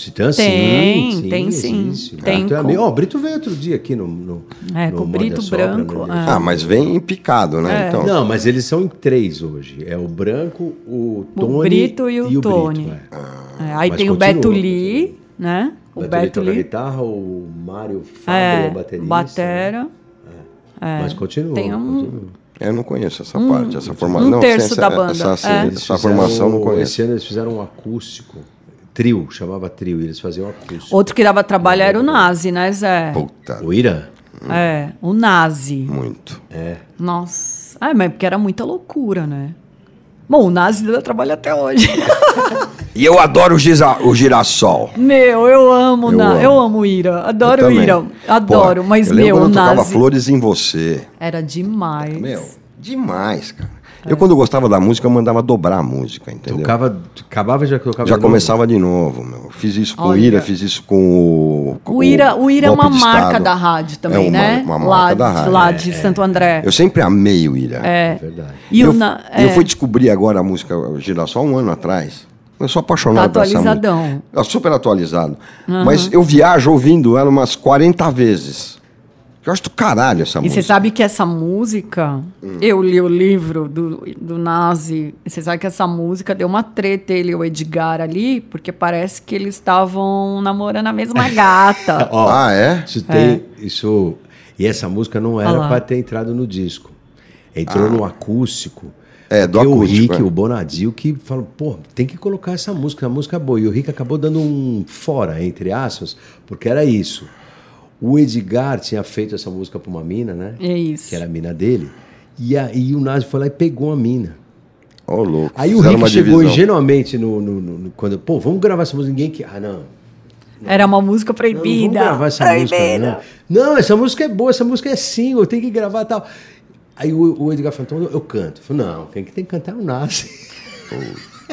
Titãs, Tem, sim, sim, tem sim. existe. Tem Ah, tu é com- amigo. Ó, o Brito veio outro dia aqui no. no É, no com o Brito Sopra, Branco, é. Ah, mas vem em picado, né? É. Então, Não, mas eles são em três hoje. É o Branco, o Tony Brito e o Tony. Brito, é. É, aí Mas tem o Beto. Lee, né? O Beto Lee Beto toca Lee. guitarra, o Mário Fábio É, é o baterista. batera. Mas continua. Tem um- continua. Eu não conheço essa parte, essa formação. um não, terço essa, da banda, Essa, essa, é. essa formação não conheço. Esse ano eles fizeram um acústico. Trio, chamava trio. E eles faziam acústico. Outro que dava trabalho era o Nazi, né, Zé? Puta, O Ira? É, o Nazi. muito. É. Nossa. Ah, mas porque era muita loucura, né? Bom, o Nazi dá trabalho até hoje. E eu adoro o, gisa- o girassol. meu, eu amo, Eu eu, amo. Na... eu amo o Ira. Adoro Eu o. Ira. Adoro, Pô, mas eu meu, o quando eu tocava Nazi Flores em Você. era demais. Meu, demais, cara. Eu, quando gostava da música, eu mandava dobrar a música, entendeu? Tocava, acabava e já tocava Já de novo. começava de novo, meu. Fiz isso com o. Ira, fiz isso com o. com O Ira, o Ira é uma marca da rádio também, É uma- né? uma lá, marca da rádio. lá de Santo André. Eu sempre amei o Ira. É. Verdade. E eu, Na... eu é, fui descobrir agora a música Girassol um ano atrás. Eu sou apaixonado Tá por essa música. atualizadão. É super atualizado. Mas eu viajo ouvindo ela umas 40 vezes. Eu acho do caralho essa E música. você sabe que essa música, Hum. eu li o livro do, do Nazi, e você sabe que essa música deu uma treta, ele e o Edgar ali, porque parece que eles estavam namorando a mesma gata. Ó, Ah, é? Isso tem. Isso. E essa música não era lá. para ter entrado no disco. Entrou no acústico. É, do acústico, O Rick, é. o Bonadil, que falou, pô, tem que colocar essa música, a música é boa. E o Rick acabou dando um fora, entre aspas, porque era isso. O Edgar tinha feito essa música para uma mina, né? É isso. Que era a mina dele. E aí o Nazi foi lá e pegou a mina. Ô, louco. Aí o Fizeram Rick chegou ingenuamente no, no- no- no- quando, pô, vamos gravar essa música. Ninguém que. Ah, não. Era uma música Não, não proibida. vamos gravar essa música, não. Não, essa música é boa, essa música é single, tem que gravar e tal. Aí o, o Edgar falou, então eu canto. Eu falei, não, quem que tem que cantar é o Nazi.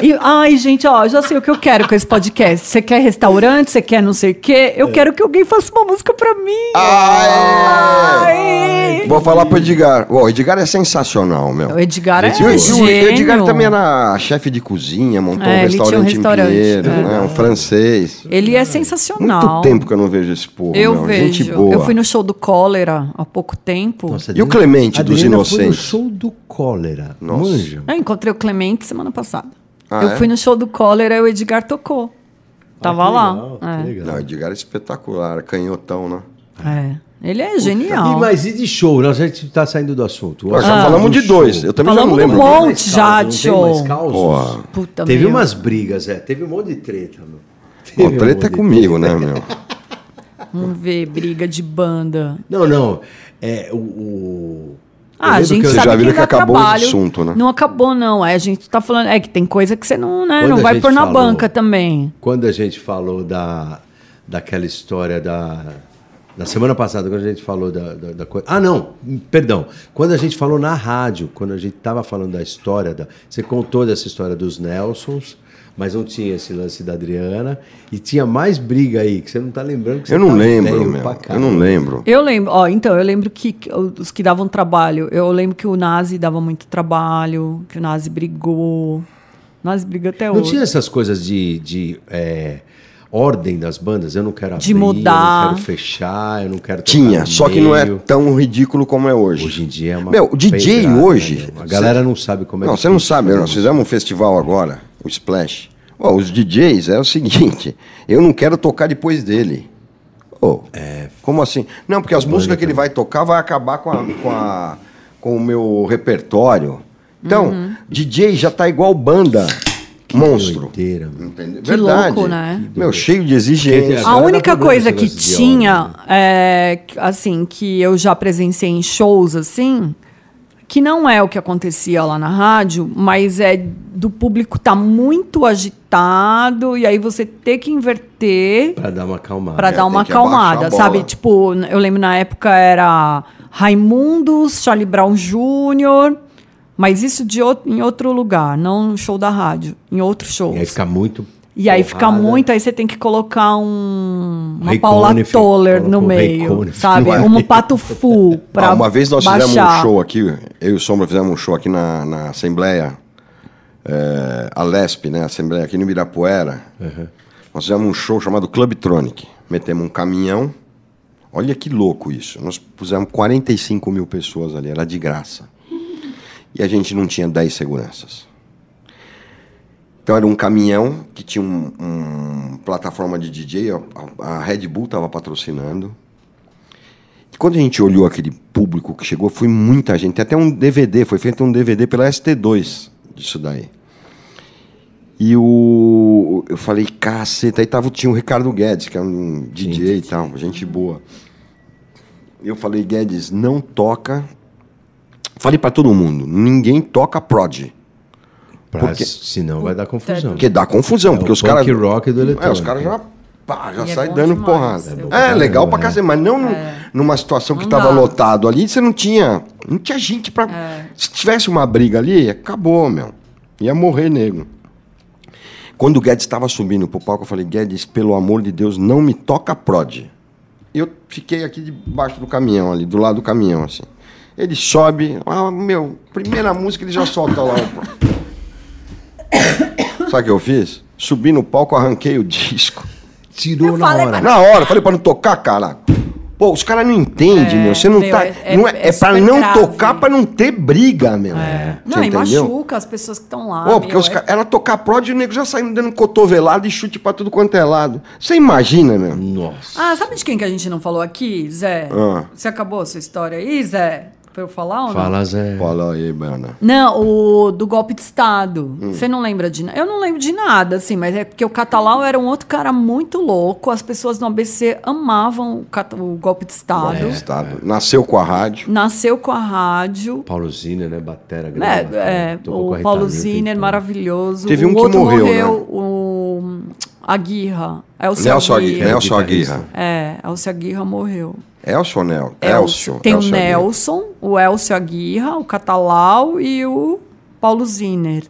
E, ai, gente, ó, já sei o que eu quero com esse podcast. Você quer restaurante, você quer não sei o quê? Eu quero que alguém faça uma música pra mim. Ah, é! Ai. Vou falar pro Edgar. O Edgar é sensacional, meu. O Edgar é o. Edgar também era chefe de cozinha, montou É, um tinha um restaurante, restaurante, em Pinheiro, é. né? Um francês. Ele é sensacional. Muito tempo que eu não vejo esse povo, Eu meu. vejo. Gente boa. Eu fui no show do Cólera há pouco tempo. Nossa, E o Clemente dos Adriana foi no Inocentes? show do Cólera. Nossa. Manja. Eu encontrei o Clemente semana passada. Ah, eu é? fui no show do Cólera e o Edgar tocou. Tava Ah, que lá. legal, que É. legal. Não, o Edgar é espetacular, canhotão, né? É. Ele é genial. E, mas e de show? Nós já está saindo do assunto. Nós Ah. já falamos de show. dois. Eu também Falamos já não lembro. monte. Tem mais já de show. Puta Teve meu. umas brigas, é. Teve um monte de treta, meu. Bom, Teve um treta é monte comigo, né, meu? Vamos ver, briga de banda. Não, não. É o. o... Ah, a gente que sabe já que que acabou o assunto, né? Não acabou, não. É, a gente tá falando. É que tem coisa que você não, né, Quando não vai pôr na falou- banca também. Quando a gente falou da, daquela história da. Na semana passada, quando a gente falou da, da, da coisa. Ah, não, perdão. Quando a gente falou na rádio, quando a gente estava falando da história, da, você contou dessa história dos Nelsons, mas não tinha esse lance da Adriana. E tinha mais briga aí, que você não está lembrando. Que Eu você não tá lembro, velho meu. pra Eu não lembro. Eu lembro, ó, então, eu lembro que os que davam trabalho, eu lembro que o Nazi dava muito trabalho, que o Nazi brigou. O Nazi briga até Não hoje. tinha essas coisas de. de é, Ordem das bandas, eu não quero abrir, De mudar. eu não quero fechar, eu não quero tocar Tinha, só que não é tão ridículo como é hoje. Hoje em dia é uma Meu, o DJ pedrada, hoje- né? A galera não sabe como é Não, que você não sabe, nós fizemos um festival agora, o Splash. Ó, os DJs é o seguinte, eu não quero tocar depois dele. Ô, como assim? Não, porque as músicas que ele vai tocar vai acabar com, a, com, a- com o meu repertório. Então, Uhum. DJ já tá igual banda, monstro. Doideira, meu. Entendeu? Que louco, né? Meu, cheio de exigência. A única coisa que tinha, ordem. é, que, assim, que eu já presenciei em shows, assim, que não é o que acontecia lá na rádio, mas é do público tá muito agitado e aí você ter que inverter Pra dar uma acalmada. para É, dar tem uma que abaixar acalmada, bola. sabe? Tipo, eu lembro na época era Raimundos, Charlie Brown Jr., mas isso de outro, em outro lugar, não no show da rádio, em outros shows. E aí fica muito. E aí fica porrada. muito, aí você tem que colocar um, uma Ray Paula Toller no meio, Conniff sabe? Um pato fu pra Ah, uma vez nós fizemos baixar. um show aqui, eu e o Sombra fizemos um show aqui na, na Assembleia, é, a LESP, né? Assembleia aqui no Ibirapuera. Nós fizemos um show chamado Clubtronic. Metemos um caminhão. Olha que louco isso. Nós pusemos 45 mil pessoas ali, era de graça. E a gente não tinha 10 seguranças. Então era um caminhão que tinha um, um plataforma de DJ, a, a Red Bull estava patrocinando. E quando a gente olhou aquele público que chegou, foi muita gente. Tem até um DVD, foi feito um DVD pela ST2 disso daí. E o, eu falei, caceta, aí tava, tinha o Ricardo Guedes, que é um DJ e tal, gente boa. Eu falei, Guedes, não toca. Falei para todo mundo, ninguém toca prod. Pra, Porque- senão vai dar confusão. Porque dá confusão, É porque o os caras. rock do É, os eletrônico. caras já, pá, já E é saem bom dando demais, porrada. é É, pra legal pra cacete, mas não num- numa situação que Não tava dá. lotado ali, você não tinha. Não tinha gente pra. Se tivesse uma briga ali, acabou, meu. Ia morrer nego. Quando o Guedes estava subindo pro palco, eu falei, Guedes, pelo amor de Deus, não me toca prod. Eu fiquei aqui debaixo do caminhão, ali, do lado do caminhão, assim. Ele sobe, ah, meu, primeira música ele já solta lá. o- Sabe o que eu fiz? Subi no palco, arranquei o disco. Tirou Eu na falei, hora. Na hora, falei pra não tocar, cara. Pô, os caras não entendem, É, meu. Você não meu, tá. é- é- não é, é é pra não grave. tocar, pra não ter briga, meu. Não, Você e entendeu? machuca as pessoas que estão lá. Pô, porque meu, os é- ela tocar prod e o nego já saindo dando cotovelada e chute pra tudo quanto é lado. Você imagina, meu? Nossa. Ah, sabe de quem que a gente não falou aqui, Zé? Ah. Você acabou a sua história aí, Zé? Pra eu falar ou não? Fala, Zé. Fala aí, Bana. Não, o do golpe de Estado. Hum. Você não lembra de nada? Eu não lembro de nada, assim, mas é porque o Catalão era um outro cara muito louco. As pessoas no ABC amavam o, o golpe de Estado. É. Estado. Nasceu com a rádio. Nasceu com a rádio. Paulo Ziner, né? Batera É, grande. é, a o Paulo Ziner, maravilhoso. Teve o um que outro morreu, né? o Aguirra. Elcio Nelson Aguirre. Aguirra. Nelson. Aguirra. É, Elcio Aguirra morreu. Elcio ou Nel? Elcio. Elcio. Tem Elcio o. Nelson, o Elcio Aguirra, o Catalau e o Paulo Ziner.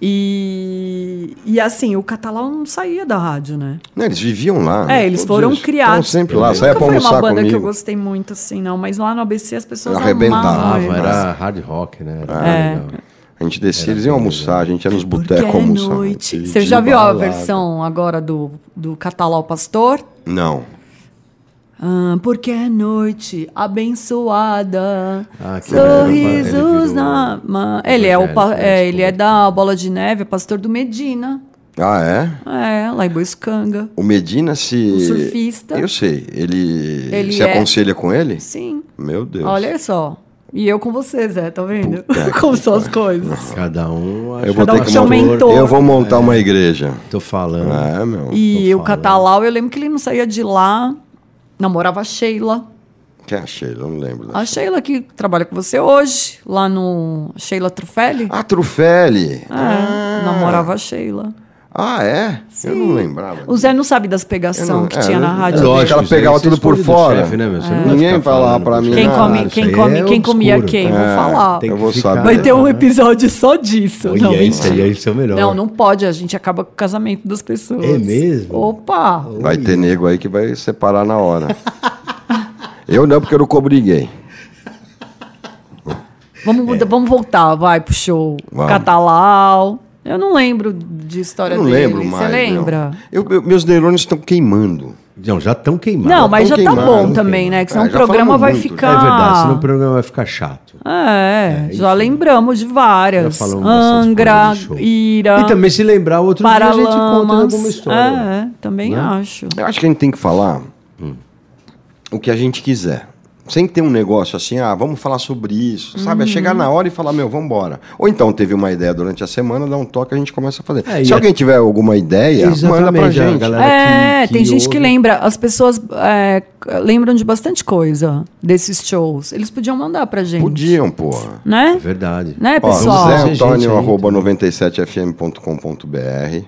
E, e assim, o Catalau não saía da rádio, né? Não, eles viviam lá. É, eles Todos foram eles criados. Estão sempre lá. Saia pra foi uma almoçar banda que eu comigo. gostei muito, assim, não. Mas lá no ABC as pessoas Arrebentava, amavam eles. era hard rock, né? Era É. A gente descia, eles iam almoçar, a gente ia nos botecos é almoçar. noite. Você já viu a versão agora do, do Catalau Pastor? Não. Ah, porque é noite abençoada. Ah, sorrisos na. ma- Ele é, o, evangélico, é, né? ele é da Bola de Neve, é pastor do Medina. Ah, é? É, lá em Boiscanga. O Medina se. O surfista. Eu sei. Ele, Ele se é- aconselha com ele? Sim. Meu Deus. Olha só. E eu com você, Zé, tá vendo? Como são as coisas. Cada um acha Eu vou Cada ter um que montar. mentor. Eu vou montar uma igreja. Tô falando. É, meu. E o. Catalau, eu lembro que ele não saía de lá. Namorava a Sheila. Que é a Sheila? Eu não lembro. A Sheila que trabalha com você hoje, lá no Sheila Trufelli. Ah, Trufeli. É, ah. namorava a Sheila. Ah, é? Eu não lembrava. O Zé não sabe das pegação não- que é, tinha na rádio. é lógico. ela pegava tudo por fora. chefe, né, vai Ninguém falando pra mim. Quem, come, quem, come, é quem comia quem? Vou É, falar. Tem Eu vou ficar- saber. Vai ter um episódio só disso. Olha não, isso aí, isso é o melhor. Não, não pode. A gente acaba com o casamento das pessoas. É mesmo? Opa! Vai ter nego aí que vai separar na hora. eu não, porque eu não cobriguei. Vamos, muda- vamos voltar, vai pro show. Vamos. Catalau. Eu não lembro de história Eu não dele. lembro mais. Você lembra? Eu- eu- meus neurônios estão queimando. Não, já estão queimados. Não, mas já tá queimado, bom também, né? Que senão É, o já programa vai muito, ficar. É verdade, senão o programa vai ficar chato. É, isso já lembramos de Já várias. falamos bastante Angra. Ira, E também se lembrar outro dia a gente conta Paralamas. alguma história. É, também Né? acho. Eu acho que a gente tem que falar o que a gente quiser. Sem ter um negócio assim, ah, vamos falar sobre isso, sabe? É chegar na hora e falar, meu, vamos embora. Ou então teve uma ideia durante a semana, dá um toque, a gente começa a fazer. É, Se a- alguém tiver alguma ideia, manda pra Exatamente, a gente. É, que- que tem gente que ouve. lembra. As pessoas é, lembram de bastante coisa desses shows. Eles podiam mandar pra gente. Podiam, porra. É Né? verdade. Né, Ó, pessoal? Zé Zé gente Antônio, arroba 97fm.com.br.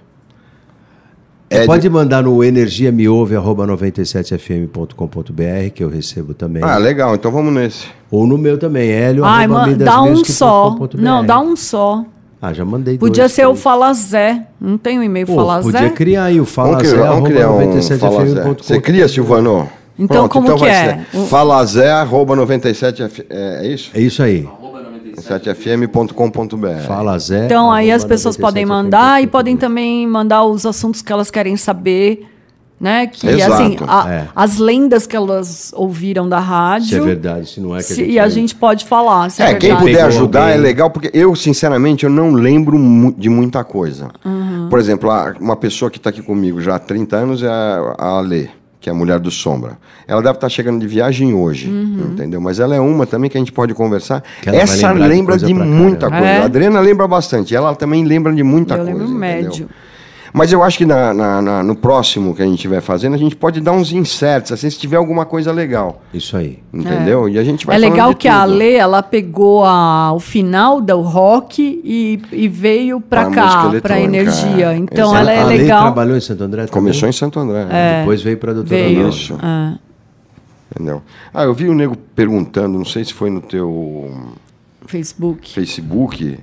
Você Ed- pode mandar no energiameouve.97fm.com.br, que eu recebo também. Ah, legal, então vamos nesse. Ou no meu também, hélio. Ai, mano, dá um só. Não, dá um só. Ah, já mandei Podia dois, ser o. Fala Zé. Não tem o e-mail Pô, Fala podia Zé? criar aí o Fala Vamos Zé, criar, vamos criar um 97fm.com.br. Fala Zé. Você cria, Silvano? Então, como que vai é? ser O- Fala Zé, arroba 97fm. É, é isso? É isso aí. 97fm.com.br. Fala Zé. Então aí as pessoas podem 97fm.com.br. mandar e podem também mandar os assuntos que elas querem saber né? Que Exato. assim, a- É. as lendas que elas ouviram da rádio. Se é verdade, se não é que se- a gente. e a gente pode falar. Se é, É, quem puder ajudar alguém. é legal, porque eu, sinceramente, eu não lembro de muita coisa. Por exemplo, uma pessoa que está aqui comigo já há 30 anos é a, a Ale, que é a mulher do Sombra. Ela deve estar chegando de viagem hoje, entendeu? Mas ela é uma também que a gente pode conversar. Que Essa lembrar de lembra coisa de, muita coisa. É? A Adriana lembra bastante. Ela também lembra de muita Eu coisa. lembro entendeu? médio. Mas eu acho que na- na- na- no próximo que a gente estiver fazendo, a gente pode dar uns inserts, assim, se tiver alguma coisa legal. Isso aí. Entendeu? E a gente vai É legal que a tudo. Ale, ela pegou a- o final do rock e, e veio pra Pra cá, pra energia. é. Então Exato. ela é a Lei legal. trabalhou em Santo André também? Começou em Santo André. né? Depois veio para a doutora Veio. Isso. É. Entendeu? Ah, eu vi o nego perguntando, não sei se foi no teu Facebook. Facebook,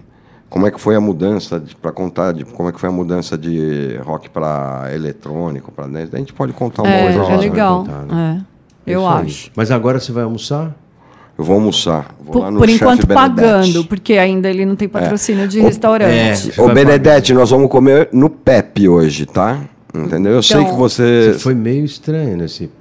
como é que foi a mudança para contar de como é que foi a mudança de rock para eletrônico, para dance. A gente pode contar uma É, outra é legal. contar, é. Eu Isso aí. acho. Mas agora você vai almoçar? Eu vou almoçar. Vou lá Por, no por enquanto Benedetti. pagando, porque ainda ele não tem patrocínio de restaurante. é. Ô Benedetti, nós vamos comer no Pepe hoje, tá? Entendeu? Eu sei Então- que você. Você foi meio estranho nesse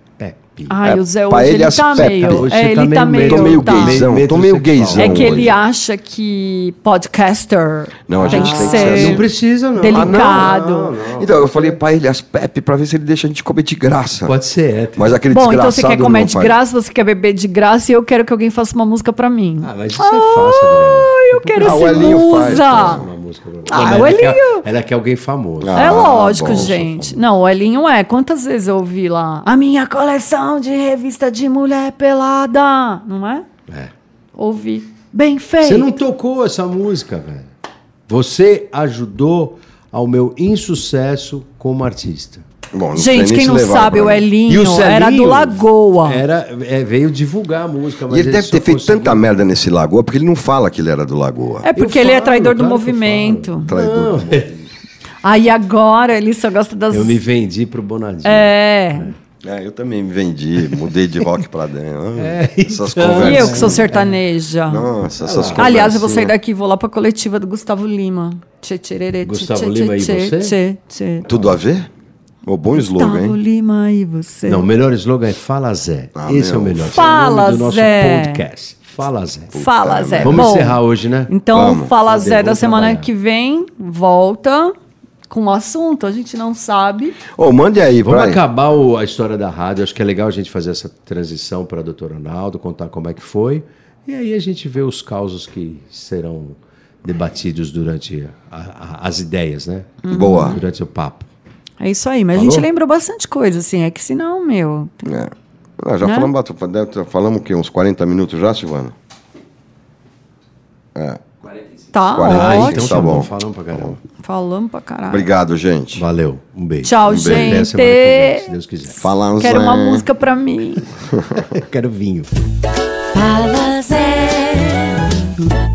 Pepe. Ai, É, o Zé hoje ele ele tá Pepe. meio. Hoje É, ele tá tá meio- meio. Tô meio tá. gaysão, tô meio gaysão. É que ele hoje. acha que podcaster Não, a tem gente que tem que ser. Não precisa, não. delicado. Ah, não, não. Então, eu falei pra ele as Pepe pra ver se ele deixa a gente comer de graça. Pode ser hétero. Mas aquele Bom, então você quer comer não de graça, você quer beber de graça e eu quero que alguém faça uma música pra mim. Ah, mas isso é fácil, Adriana. Ai, eu quero Ah, ser musa. Ah, o Elinho- ela quer alguém famoso. Ah, é lógico, bom, gente. Não, o Elinho é. Quantas vezes eu ouvi lá? A minha coleção de revista de mulher pelada. Não é? É. Ouvi. Bem feito. Você não tocou essa música, velho. Você ajudou ao meu insucesso como artista. Bom, Gente, quem não sabe, o. Elinho Celinho era do Lagoa. Era, é, veio divulgar a música. Mas E ele deve só ter feito conseguiu- tanta merda nesse Lagoa, porque ele não fala que ele era do Lagoa. É porque Eu ele é falo, traidor do movimento. Traidor. Não, Aí agora ele só gosta das. eu me vendi pro Bonadinho. É. É, eu também me vendi, mudei de rock pra dentro. Ah, É, essas então. conversas. E eu que sou sertaneja. Nossa, essas conversas. Aliás, eu vou sair daqui e vou lá pra coletiva do Gustavo Lima. Tchê, tchê, Gustavo tchê, Lima e tchê, você? tchê, tchê. Tudo a ver? O bom slogan, Gustavo hein? Lima e você. Não, o melhor slogan é Fala Zé. Ah, Esse meu. é o melhor. Fala, Esse é o nome do nosso Zé. podcast. Fala Zé. Fala, Zé. Vamos Bom, encerrar hoje, né? Então, Vamos. Fala? Zé da semana trabalhar. que vem volta com o assunto. A gente não sabe. Ô, mande aí, Vamos pra acabar o- a história da rádio. Acho que é legal a gente fazer essa transição para a doutora Ronaldo, contar como é que foi. E aí a gente vê os causos que serão debatidos durante a- a- as ideias, né? Boa. Durante o papo. É isso aí. Mas a Falou? gente lembrou bastante coisa, assim. É que senão, meu. É. Ah, já Né? falamos, ter- falamos o quê? Uns 40 minutos já, Silvana? Tá 40, Ah, ótimo. então tá tá bom. bom. Falamos pra caramba. Falamos pra caralho. Obrigado, gente. Valeu. Um beijo. Tchau, um gente. Beijo. Se Deus quiser. Quero uma né? música pra mim. Quero vinho. Fala, Zé.